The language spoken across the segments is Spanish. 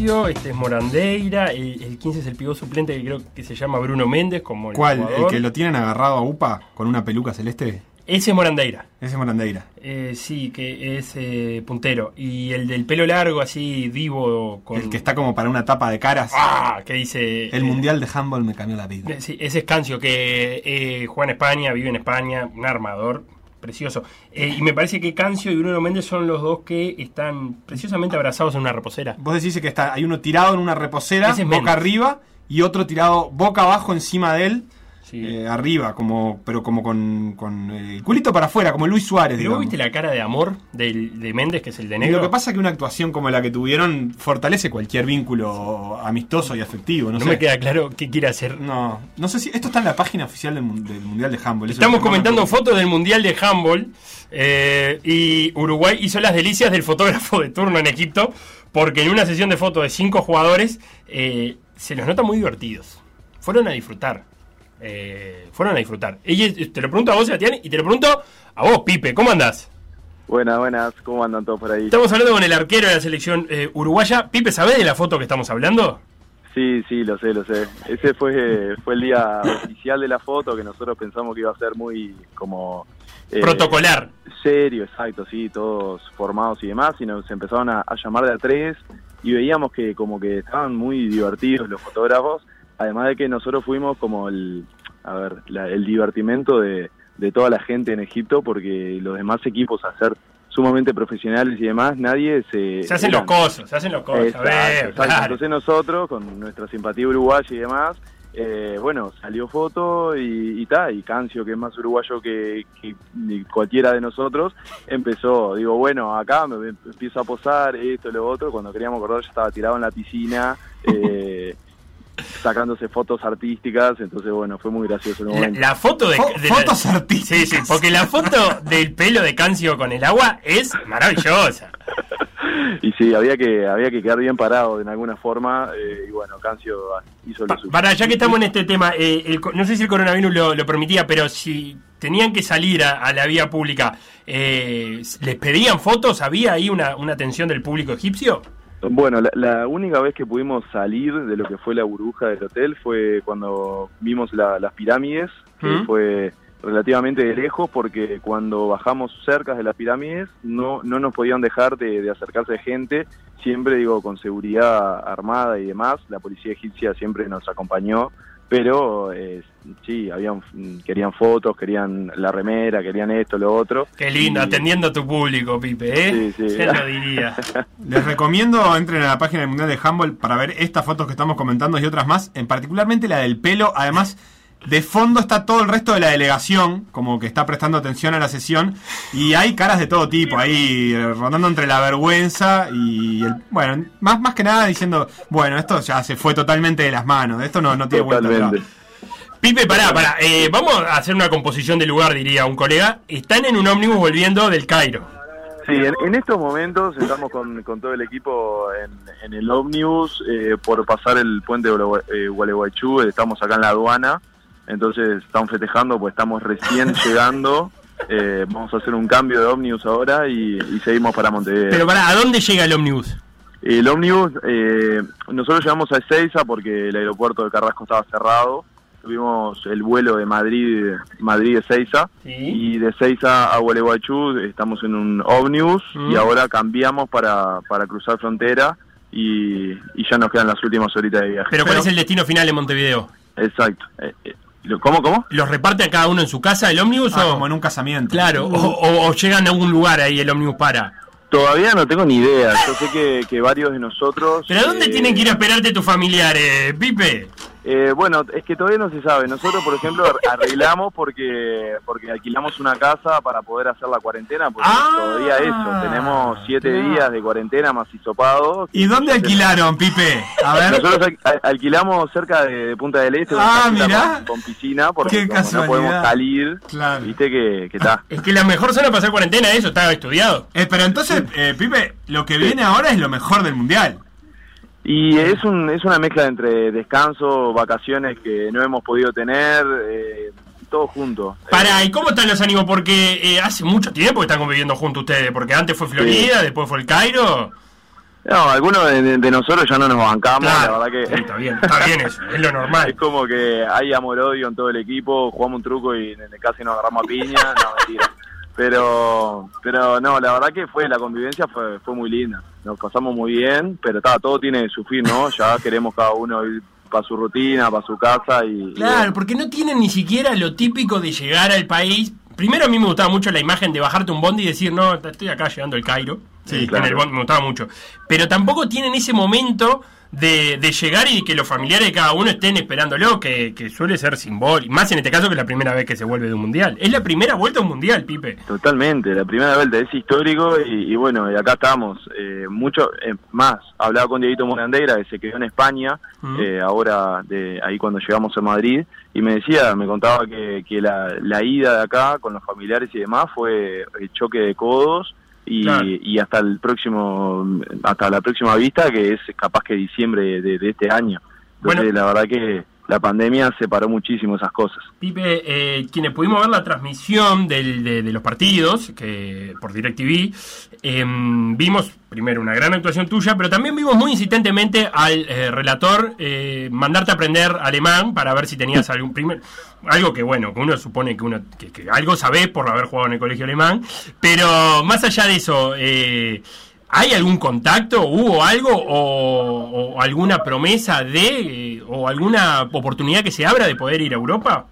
Este es Morandeira, el, el 15 es el pivot suplente que creo que se llama Bruno Méndez, como el ¿Cuál? ¿El que lo tienen agarrado a UPA con una peluca celeste? Ese es Morandeira. Ese es Morandeira. Eh, sí, que es eh, puntero. Y el del pelo largo, así, vivo, con... El que está como para una tapa de caras. ¡Ah! Que dice... El eh, Mundial de Handball me cambió la vida. Sí, ese es Cancio, que eh, juega en España, vive en España, un armador precioso. Eh, y me parece que Cancio y Bruno Méndez son los dos que están preciosamente abrazados en una reposera. Vos decís que está, hay uno tirado en una reposera, es boca arriba, y otro tirado boca abajo encima de él, Sí. eh, arriba, como pero como con, con el culito para afuera, como Luis Suárez. Pero vos viste la cara de amor del, de Méndez, que es el de Y negro. lo que pasa es que una actuación como la que tuvieron fortalece cualquier vínculo amistoso y afectivo. No, no sé. me queda claro qué quiere hacer. No, no sé si esto está en la página oficial del, mun- del Mundial de Handball. Estamos es comentando fotos del Mundial de Handball eh, y Uruguay hizo las delicias del fotógrafo de turno en Egipto porque en una sesión de fotos de cinco jugadores eh, se los nota muy divertidos. Fueron a disfrutar. Eh, fueron a disfrutar. Y te lo pregunto a vos, Sebastián, y te lo pregunto a vos, Pipe. ¿Cómo andás? Buenas, buenas, ¿cómo andan todos por ahí? Estamos hablando con el arquero de la selección eh, uruguaya. Pipe, ¿sabés de la foto que estamos hablando? Sí, sí, lo sé, lo sé. Ese fue, fue el día oficial de la foto que nosotros pensamos que iba a ser muy como... eh, Protocolar. Serio, exacto, sí, todos formados y demás, y nos empezaron a, a llamar de a tres y veíamos que como que estaban muy divertidos los fotógrafos, además de que nosotros fuimos como el, a ver, la- el divertimento de, de toda la gente en Egipto, porque los demás equipos, a ser sumamente profesionales y demás, nadie se... Se hacen los cosos, se hacen los cosos. Exacto, a ver, exacto. claro. Entonces nosotros, con nuestra simpatía uruguaya y demás, eh, bueno, salió foto y, y ta, y Cancio, que es más uruguayo que, que cualquiera de nosotros, empezó, digo, bueno, acá me, me empiezo a posar, esto, lo otro, cuando queríamos acordar ya estaba tirado en la piscina, eh, sacándose fotos artísticas, entonces bueno, fue muy gracioso el La, momento. la foto de, Fo- de la- fotos artísticas. Sí, sí, porque la foto del pelo de Cancio con el agua es maravillosa. Y sí, había que había que quedar bien parado de alguna forma, eh, y bueno, Cancio hizo lo suyo. para, ya que estamos en este tema, eh, el no sé si el coronavirus lo, lo permitía, pero si tenían que salir a, a la vía pública, eh, ¿les pedían fotos? ¿Había ahí una, una atención del público egipcio? Bueno, la, la única vez que pudimos salir de lo que fue la burbuja del hotel fue cuando vimos la- las pirámides, que ¿Mm? fue relativamente de lejos porque cuando bajamos cerca de las pirámides no, no nos podían dejar de, de acercarse gente, siempre digo con seguridad armada y demás, la policía egipcia siempre nos acompañó, pero eh, sí, habían, querían fotos, querían la remera, querían esto, lo otro. Qué lindo, Y- atendiendo a tu público, Pipe, ¿eh? Sí, sí. ¿Quién lo diría? Les recomiendo entren a la página del Mundial de Handball para ver estas fotos que estamos comentando y otras más, en particularmente la del pelo. Además, de fondo está todo el resto de la delegación, como que está prestando atención a la sesión, y hay caras de todo tipo ahí, eh, rondando entre la vergüenza y el, bueno, más, más que nada diciendo, bueno, esto ya se fue totalmente de las manos, esto no, no tiene vuelta atrás. Pipe, pará, pará. eh, vamos a hacer una composición de lugar, diría un colega. Están en un ómnibus volviendo del Cairo. Sí, en, en estos momentos estamos con, con todo el equipo en, en el ómnibus eh, por pasar el puente de Gualeguay- Gualeguaychú, estamos acá en la aduana, entonces estamos festejando, pues estamos recién llegando, eh, vamos a hacer un cambio de ómnibus ahora y, y seguimos para Montevideo. Pero pará, ¿a dónde llega el ómnibus? El ómnibus, eh, nosotros llegamos a Ezeiza porque el aeropuerto de Carrasco estaba cerrado, tuvimos el vuelo de Madrid, Madrid-Ezeiza, Sí. y de Seiza a Gualeguaychú estamos en un ómnibus Mm. y ahora cambiamos para, para cruzar frontera y, y ya nos quedan las últimas horitas de viaje. Pero ¿cuál es el destino final en Montevideo? Exacto. Eh, eh, ¿Cómo, cómo? ¿Los reparte a cada uno en su casa el ómnibus Ah, o...? como en un casamiento. Claro, o, o- o llegan a algún lugar ahí el ómnibus para. Todavía no tengo ni idea. Yo sé que, que varios de nosotros... ¿Pero a dónde eh, tienen que ir a esperarte tus familiares, Pipe? Eh, bueno, es que todavía no se sabe. Nosotros, por ejemplo, ar- arreglamos porque porque alquilamos una casa para poder hacer la cuarentena, porque Ah, todavía eso, tenemos siete claro. días de cuarentena más hisopado. ¿Y dónde alquilaron, Pipe? A ver. Nosotros al- al- alquilamos cerca de, de Punta del Este, Ah, mirá. con, con piscina, porque no podemos salir, Claro. viste que, que está. Es que la mejor zona para hacer cuarentena, eso está estudiado. Eh, pero entonces, eh, Pipe, lo que viene ahora es lo mejor del mundial. Y es, un, es una mezcla entre descanso, vacaciones que no hemos podido tener, eh, todo junto. Para, ¿y cómo están los ánimos? Porque eh, hace mucho tiempo que están conviviendo juntos ustedes, porque antes fue Florida, después fue el Cairo. No, algunos de, nosotros ya no nos bancamos, Claro, la verdad sí, que está bien, está bien eso, es lo es normal. como que hay amor-odio en todo el equipo, jugamos un truco y casi nos agarramos a piña, no, mentira. Pero, pero no, la verdad que fue, la convivencia fue, fue muy linda, nos pasamos muy bien, pero está, todo tiene su fin, ¿no? Ya queremos cada uno ir para su rutina, para su casa y... Claro, porque no tienen ni siquiera lo típico de llegar al país. Primero a mí me gustaba mucho la imagen de bajarte un bondi y decir, no, estoy acá llegando al Cairo. Sí, en claro. el bondi me gustaba mucho. Pero tampoco tienen ese momento de, de llegar y que los familiares de cada uno estén esperándolo, que, que suele ser simbólico. Más en este caso que es la primera vez que se vuelve de un mundial. Es la primera vuelta a un mundial, Pipe. Totalmente, la primera vuelta es histórico y, y bueno, y acá estamos. Eh, mucho eh, más, hablaba con Dieguito Morandeira, que se quedó en España, eh, ahora de ahí cuando llegamos a Madrid, y me decía, me contaba que, que la, la ida de acá con los familiares y demás fue el choque de codos y, Claro. y hasta el próximo, hasta la próxima vista, que es capaz que diciembre de, de este año. Entonces, Bueno. la verdad que la pandemia separó muchísimo esas cosas. Pipe, eh, quienes pudimos ver la transmisión del- de, de los partidos que por DirecTV, eh, vimos primero una gran actuación tuya, pero también vimos muy insistentemente al eh, relator eh, mandarte a aprender alemán para ver si tenías algún primer algo que bueno, que uno supone que uno que, que algo sabés por haber jugado en el colegio alemán, pero más allá de eso, eh, ¿Hay algún contacto, hubo algo o, o alguna promesa de eh, o alguna oportunidad que se abra de poder ir a Europa?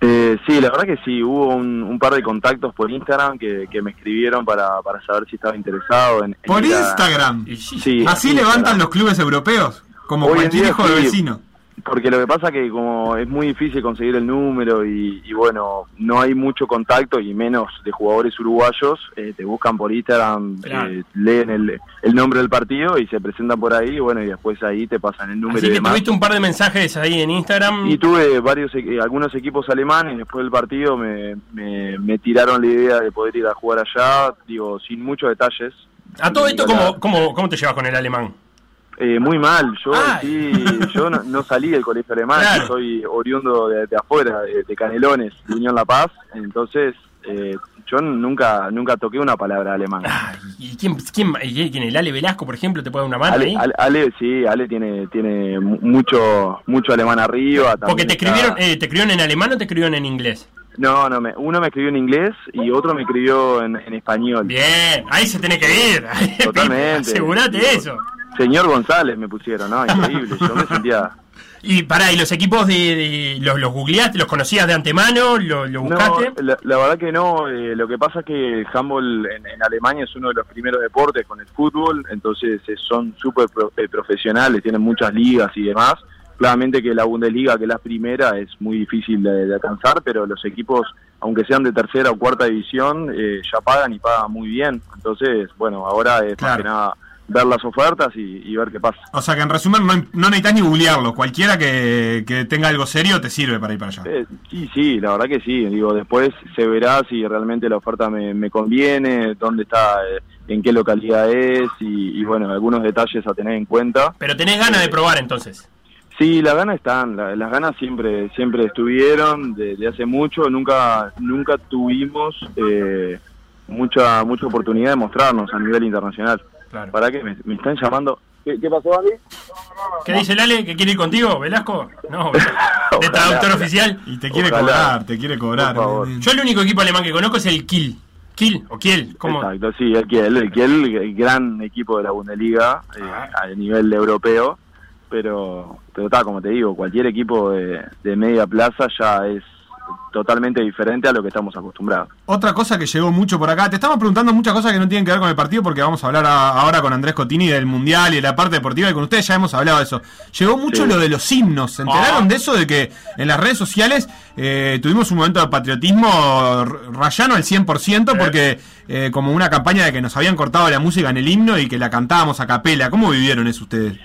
Eh, sí, la verdad que sí, hubo un, un par de contactos por Instagram que, que me escribieron para, para saber si estaba interesado en... en Por a- Instagram. Sí, Sí, Así Instagram. levantan los clubes europeos. Como Hoy cualquier hijo de sí. vecino. Porque lo que pasa que como es muy difícil conseguir el número y, y bueno, no hay mucho contacto y menos de jugadores uruguayos, eh, te buscan por Instagram, Claro. eh, leen el, el nombre del partido y se presentan por ahí y bueno, y después ahí te pasan el número Así y que demás. tuviste un par de mensajes ahí en Instagram. Y tuve varios, e- algunos equipos alemanes, después del partido me, me, me tiraron la idea de poder ir a jugar allá, digo, sin muchos detalles. a todo esto, ¿cómo, cómo, ¿cómo te llevas con el alemán? Eh, muy mal, yo sí, yo no, no salí del colegio alemán, Claro. soy oriundo de, de afuera, de, de Canelones, de Unión La Paz, entonces eh, yo nunca nunca toqué una palabra alemana. ¿Y quién, quién, quién, el Ale Velasco, por ejemplo, te puede dar una mano Ale, ahí? Ale, Ale, sí, Ale tiene tiene mu- mucho mucho alemán arriba. Porque te está- escribieron, eh, ¿te escribieron en alemán o te escribieron en inglés? No, no, me, uno me escribió en inglés y otro me escribió en, en español. Bien, ahí se tiene que ir. Totalmente. Asegurate eso. Señor González me pusieron, ¿no? Increíble, yo me sentía... Y pará, ¿y los equipos de, de- los, los googleaste, los conocías de antemano, lo, lo No, buscaste? la, la verdad que no. eh, lo que pasa es que el handball en, en Alemania es uno de los primeros deportes con el fútbol, entonces eh, son súper pro- eh, profesionales, tienen muchas ligas y demás. Claramente que la Bundesliga, que es la primera, es muy difícil de, de alcanzar, pero los equipos, aunque sean de tercera o cuarta división, eh, ya pagan y pagan muy bien. Entonces, bueno, ahora es más que nada ver las ofertas y, y ver qué pasa. O sea que en resumen no, no necesitas ni googlearlo. Cualquiera que, que tenga algo serio te sirve para ir para allá. Eh, sí, sí, la verdad que sí. Digo, después se verá si realmente la oferta me, me conviene, dónde está, eh, en qué localidad es y, y, bueno, algunos detalles a tener en cuenta. Pero tenés ganas de probar entonces. Sí, las ganas están, la- las ganas siempre siempre estuvieron desde hace mucho. Nunca nunca tuvimos eh, mucha mucha oportunidad de mostrarnos a nivel internacional. Claro. ¿Para qué me, me están llamando? ¿Qué, qué pasó, Andy? ¿Qué dice el Ale? ¿Que quiere ir contigo, Velasco? No, de traductor oficial. Y te quiere Ojalá. cobrar, te quiere cobrar. Favor. Yo el único equipo alemán que conozco es el Kiel. Kiel o Kiel, ¿cómo? Exacto, sí, el Kiel, el Kiel, el gran equipo de la Bundesliga eh, Ah. a nivel europeo, pero pero está, como te digo, cualquier equipo de, de media plaza ya es totalmente diferente a lo que estamos acostumbrados. Otra cosa que llegó mucho por acá, te estamos preguntando muchas cosas que no tienen que ver con el partido porque vamos a hablar a- ahora con Andrés Cotini del Mundial y de la parte deportiva y con ustedes ya hemos hablado de eso. Llegó mucho Sí. lo de los himnos, ¿se enteraron Ah. de eso? De que en las redes sociales eh, tuvimos un momento de patriotismo rayano al 100% porque eh, como una campaña de que nos habían cortado la música en el himno y que la cantábamos a capela. ¿Cómo vivieron eso ustedes?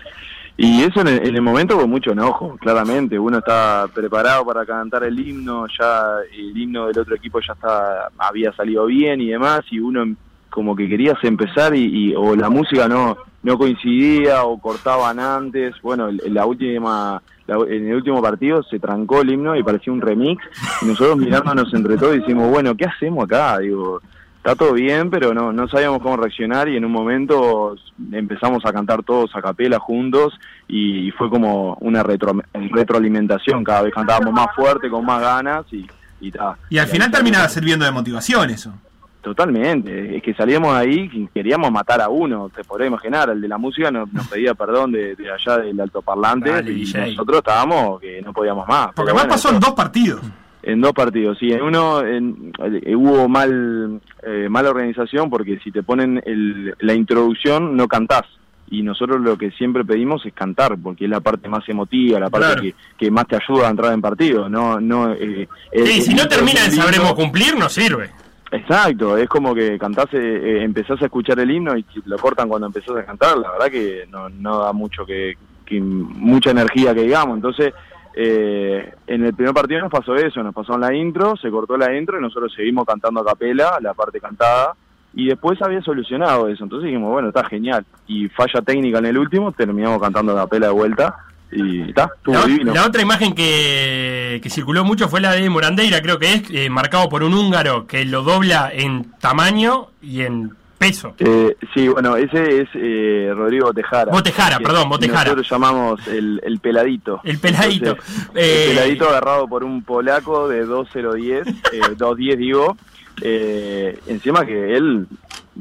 Y eso en el, en el momento con mucho enojo, claramente. Uno está preparado para cantar el himno, ya el himno del otro equipo ya está, había salido bien y demás, y uno como que querías empezar y, y- o la música no no coincidía o cortaban antes. Bueno, en la última la- en el último partido se trancó el himno y parecía un remix. Y nosotros mirándonos entre todos y decimos, bueno, ¿qué hacemos acá? Digo, está todo bien, pero no, no sabíamos cómo reaccionar y en un momento empezamos a cantar todos a capela juntos y, fue como una retro, retroalimentación, cada vez cantábamos más fuerte, con más ganas y y, ta. Y al final terminaba sirviendo de motivación eso. Totalmente, es que salíamos ahí y queríamos matar a uno, te podrás imaginar, el de la música nos, nos pedía perdón de, de allá del altoparlante Dale, y DJ. nosotros estábamos que no podíamos más. Porque Pero más bueno, pasó en dos partidos. En dos partidos, sí. En uno en- eh, hubo mal eh, mala organización porque si te ponen el- la introducción no cantás. Y nosotros lo que siempre pedimos es cantar, porque es la parte más emotiva, la parte Claro. que, que más te ayuda a entrar en partido. No, no, eh, Sí, si no termina el sabremos cumplir, no sirve. Exacto, es como que cantás, eh, eh, empezás a escuchar el himno y lo cortan cuando empezás a cantar, la verdad que no, no da mucho que, que mucha energía que digamos, entonces eh, en el primer partido nos pasó eso, nos pasó en la intro, se cortó la intro y nosotros seguimos cantando a capela, la parte cantada, y después había solucionado eso, entonces dijimos, bueno, está genial, y falla técnica en el último, terminamos cantando a capela de vuelta, y está, estuvo La, divino. la otra imagen que, que circuló mucho fue la de Morandeira, creo que es, eh, marcado por un húngaro que lo dobla en tamaño y en peso. Eh, sí, bueno, ese es eh, Rodrigo Tejara. Botejara, Que perdón, Botejara. Nosotros llamamos el, el peladito. El peladito. Entonces, Eh, El peladito agarrado por un polaco de 2010, eh, 210 digo. Eh, encima que él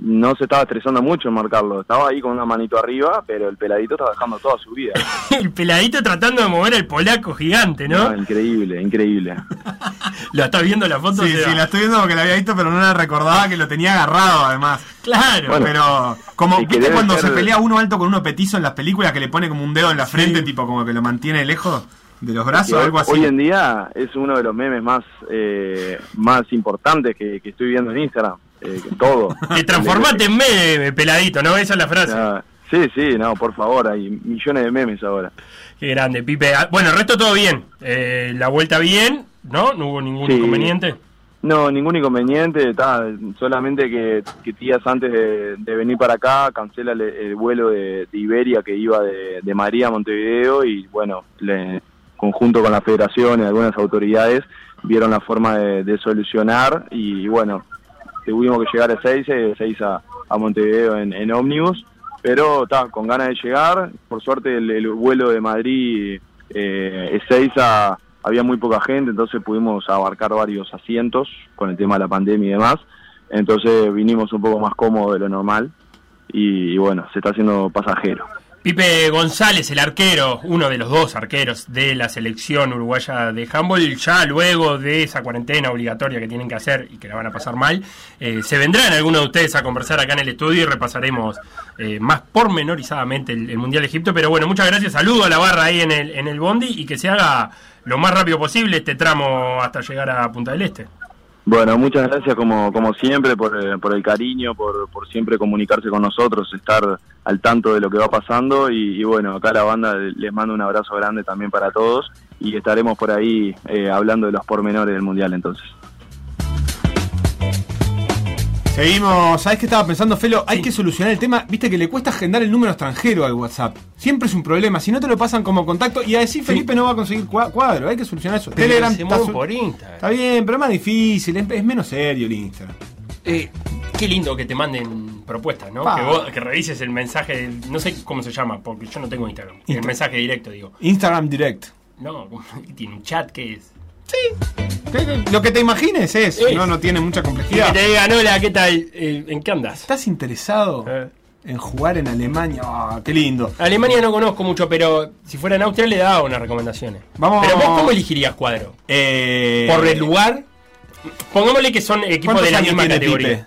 no se estaba estresando mucho en marcarlo, estaba ahí con una manito arriba, pero el peladito estaba dejando toda su vida. el peladito tratando de mover al polaco gigante, ¿no? No, increíble, increíble. Lo estás viendo la foto. Sí, sí, la estoy viendo porque la había visto, pero no la recordaba que lo tenía agarrado además. Claro. Bueno, pero como viste cuando ser- se pelea uno alto con uno petizo en las películas que le pone como un dedo en la frente, tipo como que lo mantiene lejos de los brazos, hoy- algo así. Hoy en día es uno de los memes más eh, más importantes que, que estoy viendo en Instagram. Eh, todo. Te transformaste en meme, peladito, ¿no? Esa es la frase. Ah, sí, sí, no, por favor, hay millones de memes ahora. Qué grande, Pipe. Ah, Bueno, el resto todo bien. Eh, la vuelta bien, ¿no? No hubo ningún Sí. inconveniente. No, ningún inconveniente, está, solamente que, que días antes de, de venir para acá cancela el, el vuelo de, de Iberia que iba de, de Madrid a Montevideo y bueno, le, conjunto con la federación y algunas autoridades vieron la forma de solucionar y bueno, tuvimos que llegar a 6, 6 a, a Montevideo en, ómnibus, pero está, con ganas de llegar, por suerte el, el vuelo de Madrid eh, Ezeiza había muy poca gente, entonces pudimos abarcar varios asientos con el tema de la pandemia y demás, entonces vinimos un poco más cómodos de lo normal y bueno, se está haciendo pasajero. Pipe González, el arquero, uno de los dos arqueros de la selección uruguaya de handball, ya luego de esa cuarentena obligatoria que tienen que hacer y que la van a pasar mal, eh, se vendrán algunos de ustedes a conversar acá en el estudio y repasaremos eh, más pormenorizadamente el, el Mundial de Egipto. Pero bueno, muchas gracias, saludo a la barra ahí en el, en el Bondi y que se haga lo más rápido posible este tramo hasta llegar a Punta del Este. Bueno, muchas gracias como, como siempre por, eh, por el cariño, por, por siempre comunicarse con nosotros, estar al tanto de lo que va pasando y, y bueno, acá la banda les mando un abrazo grande también para todos y estaremos por ahí eh, hablando de los pormenores del Mundial entonces. Seguimos, ¿sabés qué estaba pensando, Felo? Hay que solucionar el tema, viste que le cuesta agendar el número extranjero al WhatsApp. Siempre es un problema, si no te lo pasan como contacto y a decir Felipe no va a conseguir cua- cuadro, hay que solucionar eso. Telegram Se está, por Instagram. está bien, pero es más difícil, es, es menos serio el Instagram. Eh, qué lindo que te manden propuestas, ¿no? Pa. Que, vos, que revises el mensaje, no sé cómo se llama, porque yo no tengo Instagram. El mensaje directo, digo. Instagram Direct. No, tiene un chat que es. Lo que te imagines es, Es. no, no tiene mucha Y que complejidad. te digan, hola, ¿qué tal? Eh, ¿En qué andas? ¿Estás interesado Eh, en jugar en Alemania. Ah, qué lindo. Alemania no conozco mucho, pero si fuera en Austria le daba unas recomendaciones. Vamos- Pero vos, ¿cómo elegirías cuadro? Eh, ¿Por el lugar? Pongámosle que son equipos ¿Cuántos de la misma categoría. Pipe?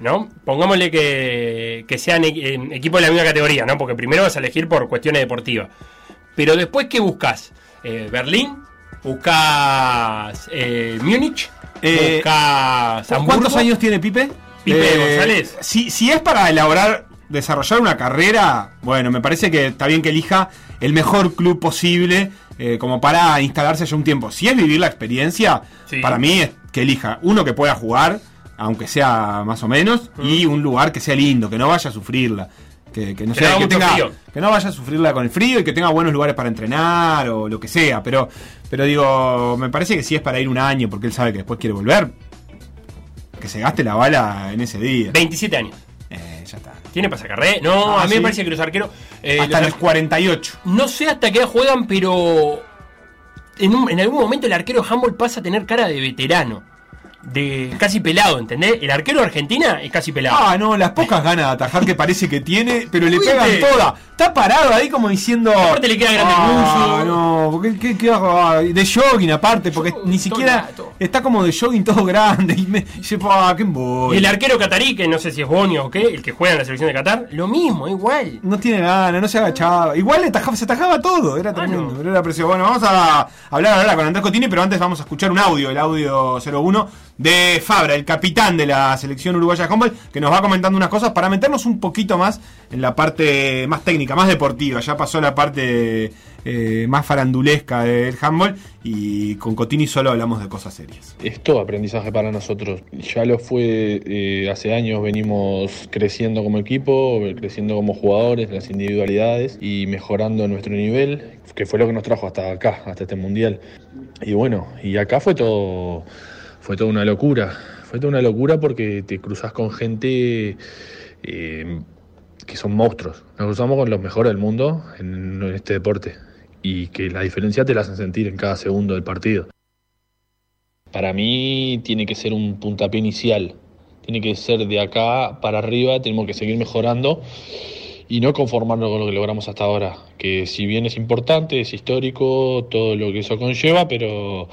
¿No? Pongámosle que, que sean e- eh, equipos de la misma categoría, ¿no? Porque primero vas a elegir por cuestiones deportivas. Pero después, ¿qué buscas? Eh, ¿Berlín? ¿Buscas eh, Múnich? Eh, ¿Buscas Hamburgo? ¿Cuántos años tiene Pipe? Eh, Pipe González. Si, si es para elaborar, desarrollar una carrera, bueno, me parece que está bien que elija el mejor club posible eh, como para instalarse ya un tiempo. Si es vivir la experiencia, Sí. para mí es que elija uno que pueda jugar, aunque sea más o menos, y un lugar que sea lindo, que no vaya a sufrirla. Que, que no, sea- que tenga- no vaya a sufrirla con el frío y que tenga buenos lugares para entrenar o lo que sea. Pero, pero digo, me parece que si es para ir un año, porque él sabe que después quiere volver, que se gaste la bala en ese día. 27 años. Eh, ya está. ¿Tiene pasacarré? No, Ah, a mí sí. me parece que los arqueros. eh, Hasta los- los 48. No sé hasta qué juegan, pero. En, un- en algún momento el arquero handball pasa a tener cara de veterano. De casi pelado, ¿entendés? El arquero de Argentina es casi pelado. Ah, no, las pocas ganas de atajar que parece que tiene, pero le pegan toda. Está parado ahí como diciendo. Aparte le queda grande el ah, no, porque ¿qué, qué hago? Ah, de jogging aparte, porque ni siquiera está como de jogging todo grande. Y me dice, ah, qué embola". y el arquero catarí, que no sé si es Bonio o qué, el que juega en la selección de Qatar, lo mismo, igual. No tiene ganas, no se agachaba. Igual le atajaba- se atajaba todo, era tremendo, no. pero era precioso. Bueno, vamos a hablar ahora con Andrés Cotini, pero antes vamos a escuchar un audio, el audio 01 de Fabra, el capitán de la selección uruguaya de handball, que nos va comentando unas cosas para meternos un poquito más en la parte más técnica, más deportiva. Ya pasó la parte eh, más farandulesca del handball y con Cotini solo hablamos de cosas serias. es todo aprendizaje para nosotros. Ya lo fue eh, hace años, venimos creciendo como equipo, creciendo como jugadores, las individualidades y mejorando nuestro nivel, que fue lo que nos trajo hasta acá, hasta este mundial. Y bueno, y acá fue todo, fue toda una locura. Fue toda una locura porque te cruzas con gente eh, que son monstruos. Nos cruzamos con los mejores del mundo en, en este deporte y que la diferencia te la hacen sentir en cada segundo del partido. Para mí tiene que ser un puntapié inicial. Tiene que ser de acá para arriba, tenemos que seguir mejorando y no conformarnos con lo que logramos hasta ahora. Que si bien es importante, es histórico, todo lo que eso conlleva, pero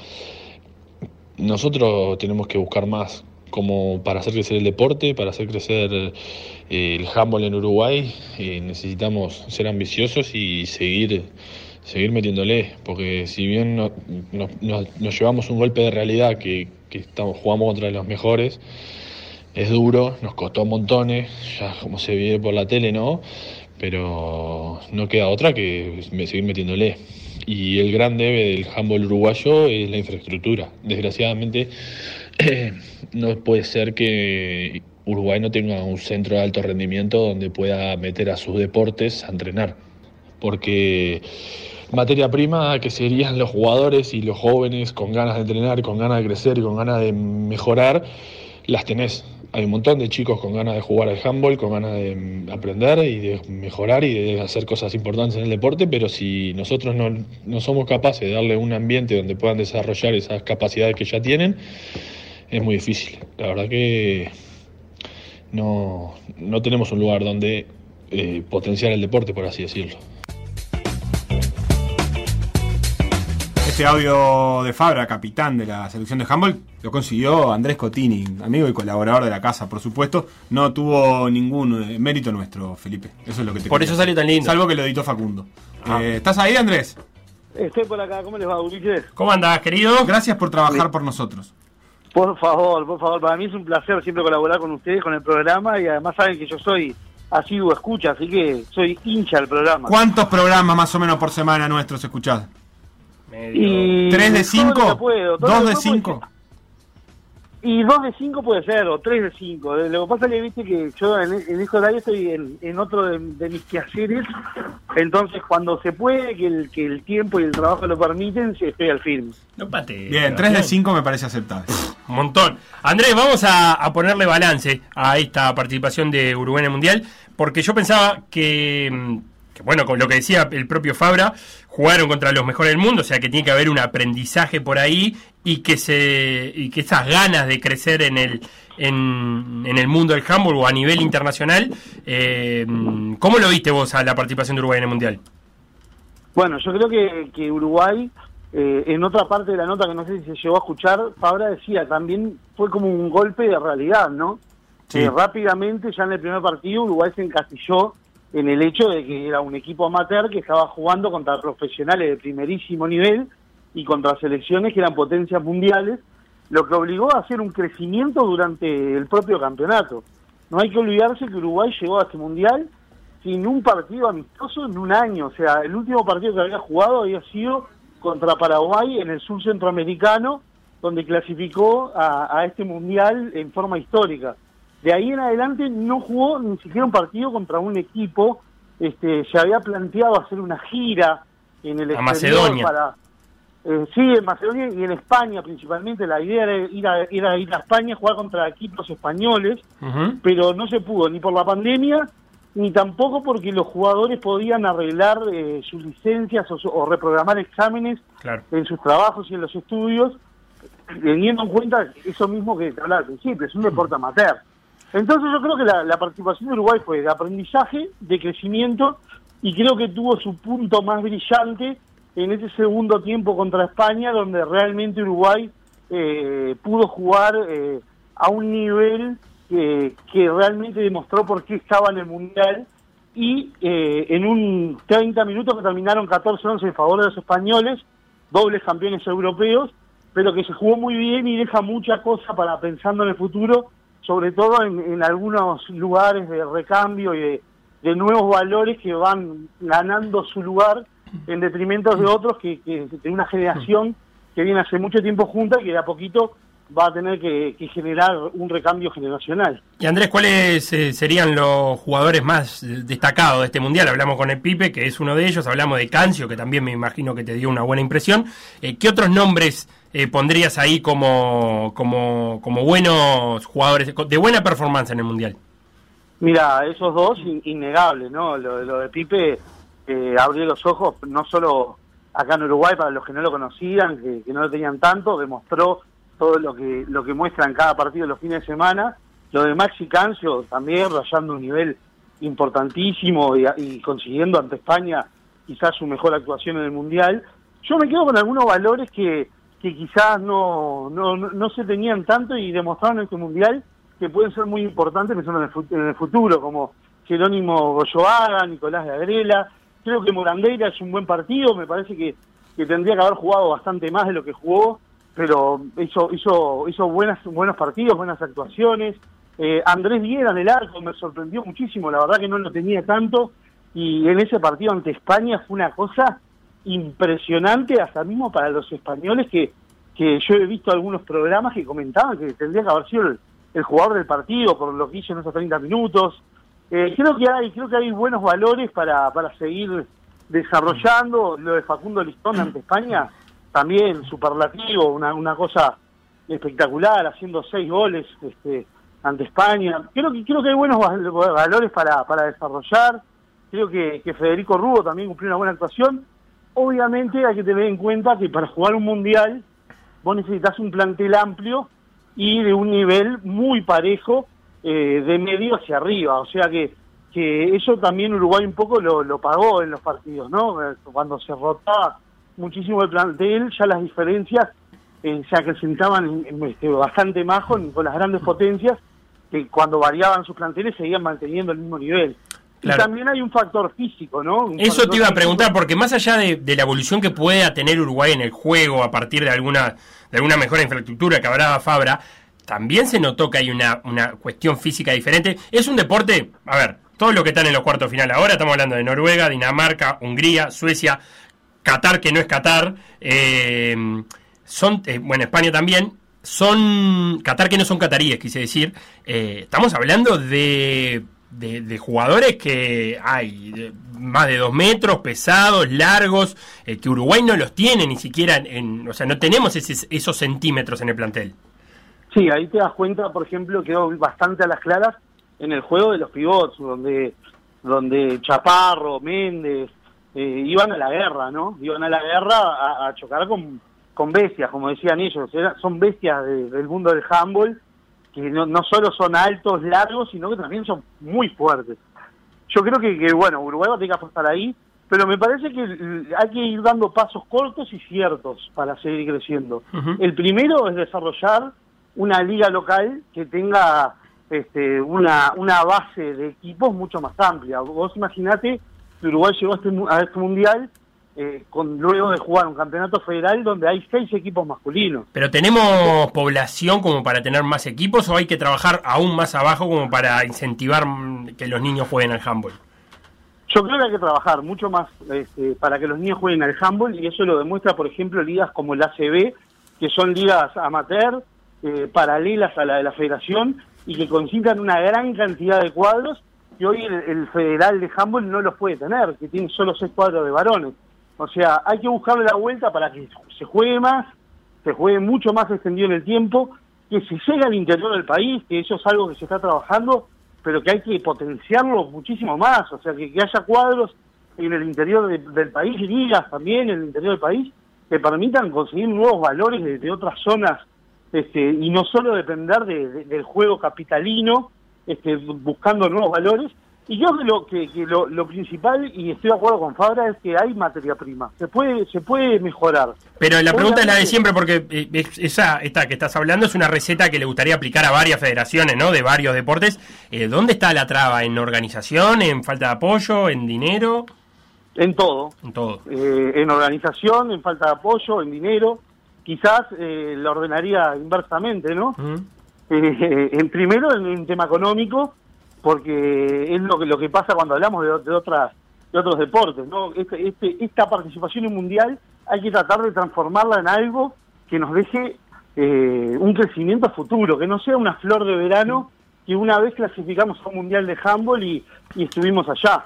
nosotros tenemos que buscar más como para hacer crecer el deporte, para hacer crecer eh, el handball en Uruguay, necesitamos ser ambiciosos y seguir seguir metiéndole, porque si bien no- no- nos, llevamos un golpe de realidad que, que estamos, jugamos contra los mejores, es duro, nos costó montones, ya como se ve por la tele, ¿no? Pero no queda otra que seguir metiéndole. Y el gran debe del handball uruguayo es la infraestructura. Desgraciadamente, no puede ser que Uruguay no tenga un centro de alto rendimiento donde pueda meter a sus deportes a entrenar. Porque materia prima que serían los jugadores y los jóvenes con ganas de entrenar, con ganas de crecer y con ganas de mejorar, las tenés. Hay un montón de chicos con ganas de jugar al handball, con ganas de mm, aprender y de mejorar y de hacer cosas importantes en el deporte, pero si nosotros no, no somos capaces de darle un ambiente donde puedan desarrollar esas capacidades que ya tienen, es muy difícil. La verdad que no, no tenemos un lugar donde eh, potenciar el deporte, por así decirlo. Este audio de Fabra, capitán de la selección de handball, lo consiguió Andrés Cotini, amigo y colaborador de la casa, por supuesto. No tuvo ningún eh, mérito nuestro, Felipe. Eso es lo que te Por quería eso salió tan lindo. Salvo que lo editó Facundo. Ah. Eh, ¿Estás ahí, Andrés? Estoy por acá, ¿cómo les va, Ulises? ¿Cómo andás, querido? Gracias por trabajar por nosotros. Por favor, por favor, para mí es un placer siempre colaborar con ustedes, con el programa, y además saben que yo soy asiduo escucha, así que soy hincha del programa. ¿Cuántos programas más o menos por semana nuestros escuchás? Medio. Y ¿Tres de todo cinco? lo que puedo, todo ¿Dos lo de que puedo cinco? puede ser. Y dos de cinco puede ser, o tres de cinco. Lo que pasa es que viste que yo en, en este horario estoy en, en otro de, de mis quehaceres, entonces cuando se puede, que el, que el tiempo y el trabajo lo permiten, estoy al firme. No pate. Bien, tres de cinco me parece aceptable. Un montón. Andrés, vamos a, a ponerle balance a esta participación de Uruguay en el Mundial, porque yo pensaba que, mm, que, bueno, con lo que decía el propio Fabra, jugaron contra los mejores del mundo, o sea que tiene que haber un aprendizaje por ahí y que se y que esas ganas de crecer en el en, en el mundo del handball o a nivel internacional, eh, ¿cómo lo viste vos a la participación de Uruguay en el Mundial? Bueno, yo creo que, que Uruguay, eh, en otra parte de la nota que no sé si se llegó a escuchar, Fabra decía, también fue como un golpe de realidad, ¿no? Sí. Eh, rápidamente, ya en el primer partido, Uruguay se encasilló en el hecho de que era un equipo amateur que estaba jugando contra profesionales de primerísimo nivel y contra selecciones que eran potencias mundiales, lo que obligó a hacer un crecimiento durante el propio campeonato. No hay que olvidarse que Uruguay llegó a este mundial sin un partido amistoso en un año. O sea, el último partido que había jugado había sido contra Paraguay en el sur centroamericano, donde clasificó a, a este mundial en forma histórica. De ahí en adelante no jugó ni siquiera un partido contra un equipo. Este, se había planteado hacer una gira en el A exterior Macedonia. para eh, sí, en Macedonia y en España principalmente. La idea era ir a, era ir a España a jugar contra equipos españoles pero no se pudo ni por la pandemia ni tampoco porque los jugadores podían arreglar eh, sus licencias o, o reprogramar exámenes Claro. en sus trabajos y en los estudios, teniendo en cuenta eso mismo que te hablaba al principio, es un deporte amateur. Entonces yo creo que la, participación de Uruguay fue de aprendizaje, de crecimiento, y creo que tuvo su punto más brillante en ese segundo tiempo contra España, donde realmente Uruguay eh, pudo jugar eh, a un nivel que, que realmente demostró por qué estaba en el Mundial y eh, en un 30 minutos que terminaron 14-11 en favor de los españoles, dobles campeones europeos, pero que se jugó muy bien y deja mucha cosa para pensando en el futuro, sobre todo en, algunos lugares de recambio y de, nuevos valores que van ganando su lugar en detrimento de otros que, que de una generación que viene hace mucho tiempo junta y que de a poquito va a tener que, generar un recambio generacional. Y Andrés, ¿cuáles eh, serían los jugadores más destacados de este mundial? Hablamos con el Pipe, que es uno de ellos, hablamos de Cancio, que también me imagino que te dio una buena impresión. Eh, ¿Qué otros nombres eh, pondrías ahí como, como, como buenos jugadores, de buena performance en el mundial? Mira, esos dos, in- innegables, ¿no? Lo, lo de Pipe abrió los ojos, no solo acá en Uruguay, para los que no lo conocían, que, que no lo tenían tanto, demostró todo lo que lo que muestra en cada partido los fines de semana. Lo de Maxi Cancio también rayando un nivel importantísimo y, y consiguiendo ante España quizás su mejor actuación en el Mundial. Yo me quedo con algunos valores que, que quizás no, no, no- se tenían tanto y demostraron en este Mundial que pueden ser muy importantes en el, futuro, como Jerónimo Goyoaga, Nicolás de Agrela. Creo que Morandeira es un buen partido, me parece que, que tendría que haber jugado bastante más de lo que jugó, pero hizo, hizo, hizo buenas, buenos partidos, buenas actuaciones. Eh, Andrés Viera en el arco me sorprendió muchísimo, la verdad que no lo tenía tanto, y en ese partido ante España fue una cosa impresionante, hasta mismo para los españoles, que, que yo he visto algunos programas que comentaban que tendría que haber sido el, el jugador del partido por lo que hizo en esos 30 minutos. Eh, creo que hay creo que hay buenos valores para, para seguir desarrollando. Lo de Facundo Listón ante España, también superlativo, una, una cosa espectacular, haciendo seis goles este, ante España. Creo que creo que hay buenos val- valores para, para desarrollar. Creo que, que Federico Rubo también cumplió una buena actuación. Obviamente hay que tener en cuenta que para jugar un mundial vos necesitas un plantel amplio y de un nivel muy parejo eh, de medio hacia arriba. O sea que, que eso también Uruguay un poco lo, lo pagó en los partidos, ¿no? Eh, Cuando se rotaba muchísimo el plantel, ya las diferencias eh, se acrecentaban en- en, este, bastante más con, con las grandes potencias que cuando variaban sus planteles seguían manteniendo el mismo nivel. Claro. Y también hay un factor físico, ¿no? Un Eso te iba a físico. preguntar, porque más allá de, de la evolución que pueda tener Uruguay en el juego a partir de alguna, de alguna mejor infraestructura que hablaba Fabra, también se notó que hay una, una cuestión física diferente. Es un deporte, a ver, todos los que están en los cuartos final ahora, estamos hablando de Noruega, Dinamarca, Hungría, Suecia, Qatar, que no es Qatar, eh, son, eh, bueno, España también, son, Qatar que no son cataríes, quise decir, eh, estamos hablando de, de, de jugadores que hay de más de dos metros, pesados, largos, que Uruguay no los tiene ni siquiera, en, o sea, no tenemos ese- esos centímetros en el plantel. Sí, ahí te das cuenta, por ejemplo, quedó bastante a las claras en el juego de los pivots, donde donde Chaparro, Méndez, eh, iban a la guerra, ¿no? Iban a la guerra a, chocar con, con bestias, como decían ellos, Era- son bestias de- del mundo del handball, que no, no solo son altos, largos, sino que también son muy fuertes. Yo creo que, que, bueno, Uruguay va a tener que apostar ahí, pero me parece que hay que ir dando pasos cortos y ciertos para seguir creciendo. El primero es desarrollar una liga local que tenga este, una, una base de equipos mucho más amplia. Vos imaginate que Uruguay llegó a este, a este mundial eh, con luego de jugar un campeonato federal donde hay seis equipos masculinos. ¿Pero tenemos población como para tener más equipos o hay que trabajar aún más abajo como para incentivar mm, que los niños jueguen al handball? Yo creo que hay que trabajar mucho más este, para que los niños jueguen al handball y eso lo demuestra, por ejemplo, ligas como la ACB, que son ligas amateur, eh, paralelas a la de la federación y que concentran una gran cantidad de cuadros que hoy el, el federal de handball no los puede tener, que tiene solo seis cuadros de varones. O sea, hay que buscarle la vuelta para que se juegue más, se juegue mucho más extendido en el tiempo, que se llegue al interior del país, que eso es algo que se está trabajando, pero que hay que potenciarlo muchísimo más, o sea, que, haya cuadros en el interior de- del país, ligas también en el interior del país, que permitan conseguir nuevos valores de, de otras zonas, este, y no solo depender de- de- del juego capitalino, este, bu- buscando nuevos valores. Y yo creo que lo, que, lo, lo principal, y estoy de acuerdo con Fabra, es que hay materia prima, se puede, se puede mejorar. Pero la pregunta es la de siempre, porque eh, es- esa esta que estás hablando es una receta que le gustaría aplicar a varias federaciones, ¿no? De varios deportes. Eh, ¿Dónde está la traba? ¿En organización? ¿En falta de apoyo? ¿En dinero? En todo, En todo. eh, en organización, en falta de apoyo, en dinero. Quizás eh, la ordenaría inversamente, ¿no? Eh, en primero en un tema económico, porque es lo que lo que pasa cuando hablamos de, de otras de otros deportes, ¿no? Este, este- esta participación en mundial hay que tratar de transformarla en algo que nos deje eh, un crecimiento futuro, que no sea una flor de verano que una vez clasificamos a un mundial de handball y, estuvimos allá.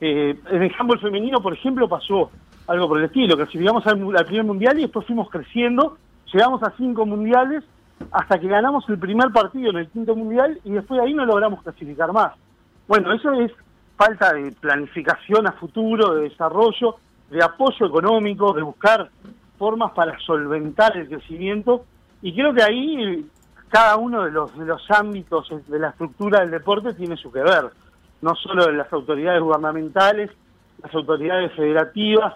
Eh, en el handball femenino, por ejemplo, pasó algo por el estilo. Clasificamos al primer mundial y después fuimos creciendo. Llegamos a cinco mundiales hasta que ganamos el primer partido en el quinto mundial y después de ahí no logramos clasificar más. Bueno, eso es falta de planificación a futuro, de desarrollo, de apoyo económico, de buscar formas para solventar el crecimiento. Y creo que ahí cada uno de los, de los ámbitos de la estructura del deporte tiene su que ver. No solo de las autoridades gubernamentales, las autoridades federativas,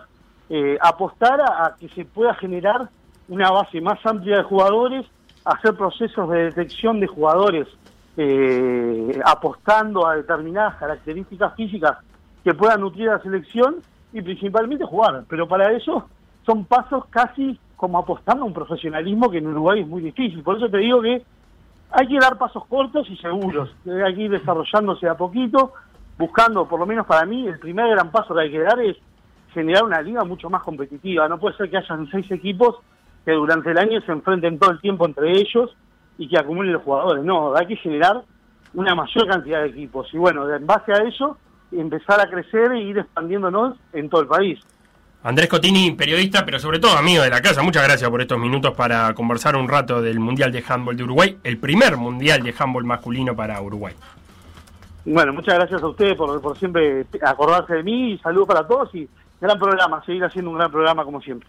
eh, apostar a que se pueda generar una base más amplia de jugadores, hacer procesos de detección de jugadores eh, apostando a determinadas características físicas que puedan nutrir a la selección y principalmente jugar. Pero para eso son pasos casi como apostando a un profesionalismo que en Uruguay es muy difícil. Por eso te digo que hay que dar pasos cortos y seguros. Hay que ir desarrollándose a poquito, buscando, por lo menos para mí, el primer gran paso que hay que dar es generar una liga mucho más competitiva. No puede ser que hayan seis equipos que durante el año se enfrenten todo el tiempo entre ellos y que acumulen los jugadores. No, hay que generar una mayor cantidad de equipos. Y bueno, en base a eso, empezar a crecer e ir expandiéndonos en todo el país. Andrés Cotini, periodista, pero sobre todo amigo de la casa. Muchas gracias por estos minutos para conversar un rato del Mundial de Handball de Uruguay, el primer Mundial de Handball masculino para Uruguay. Bueno, muchas gracias a ustedes por, por siempre acordarse de mí y saludos para todos y gran programa, seguir haciendo un gran programa como siempre.